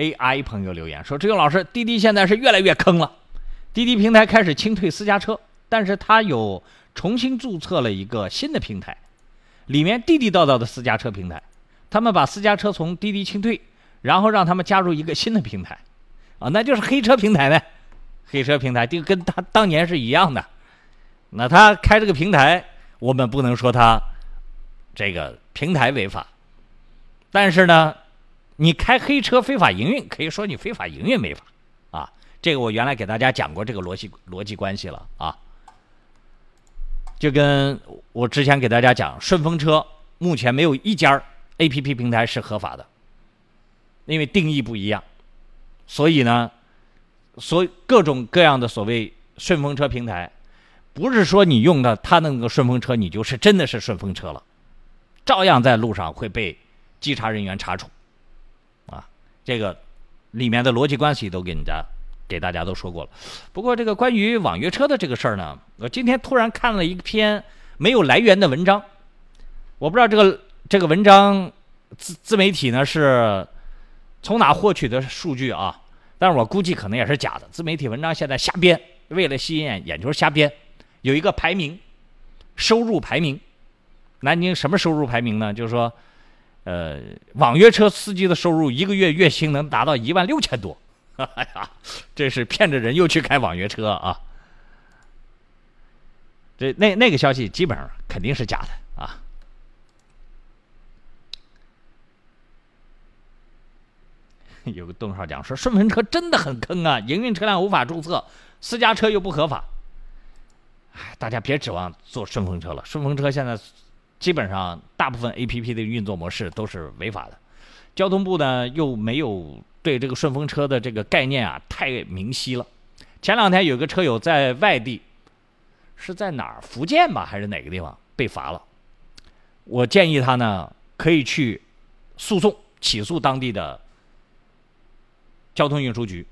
AI 朋友留言说：“志勇老师，滴滴现在是越来越坑了。滴滴平台开始清退私家车，但是它有重新注册了一个新的平台，里面地地道道的私家车平台。他们把私家车从滴滴清退，然后让他们加入一个新的平台，啊，那就是黑车平台呢。黑车平台就跟他当年是一样的。那他开这个平台，我们不能说他这个平台违法，但是呢。”你开黑车非法营运，可以说你非法营运没法，啊，这个我原来给大家讲过这个逻辑逻辑关系了啊，就跟我之前给大家讲，顺风车目前没有一家 A P P 平台是合法的，因为定义不一样，所以呢，所各种各样的所谓顺风车平台，不是说你用的它那个顺风车，你就是真的是顺风车了，照样在路上会被稽查人员查处。这个里面的逻辑关系都给人家给大家都说过了。不过这个关于网约车的这个事儿呢，我今天突然看了一篇没有来源的文章，我不知道这个这个文章自自媒体呢是从哪获取的数据啊？但是我估计可能也是假的。自媒体文章现在瞎编，为了吸引眼球瞎编。有一个排名，收入排名，南京什么收入排名呢？就是说。呃，网约车司机的收入一个月月薪能达到一万六千多，哎呀，这是骗着人又去开网约车啊！这那那个消息基本上肯定是假的啊。有个邓少讲说，顺风车真的很坑啊，营运车辆无法注册，私家车又不合法。哎，大家别指望坐顺风车了，顺风车现在。基本上大部分 A P P 的运作模式都是违法的，交通部呢又没有对这个顺风车的这个概念啊太明晰了。前两天有个车友在外地，是在哪儿？福建吧还是哪个地方被罚了？我建议他呢可以去诉讼起诉当地的交通运输局。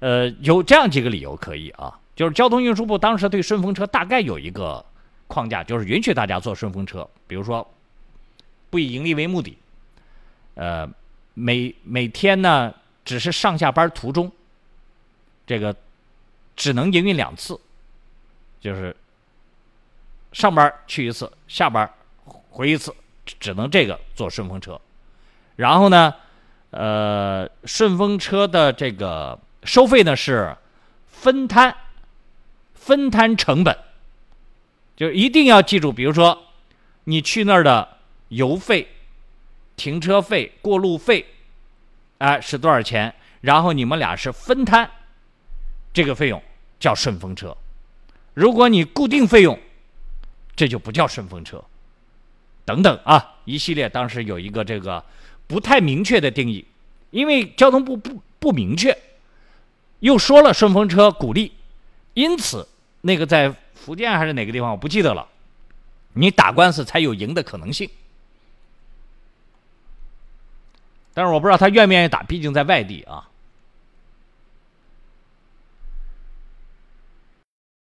呃，有这样几个理由可以啊，就是交通运输部当时对顺风车大概有一个。框架就是允许大家坐顺风车，比如说不以盈利为目的，呃，每每天呢只是上下班途中，这个只能营运两次，就是上班去一次，下班回一次，只能这个坐顺风车。然后呢，呃，顺风车的这个收费呢是分摊，分摊成本。就一定要记住，比如说，你去那儿的油费、停车费、过路费，哎，是多少钱？然后你们俩是分摊这个费用，叫顺风车。如果你固定费用，这就不叫顺风车。等等啊，一系列当时有一个这个不太明确的定义，因为交通部不不明确，又说了顺风车鼓励，因此那个在。福建还是哪个地方？我不记得了。你打官司才有赢的可能性，但是我不知道他愿不愿意打，毕竟在外地啊。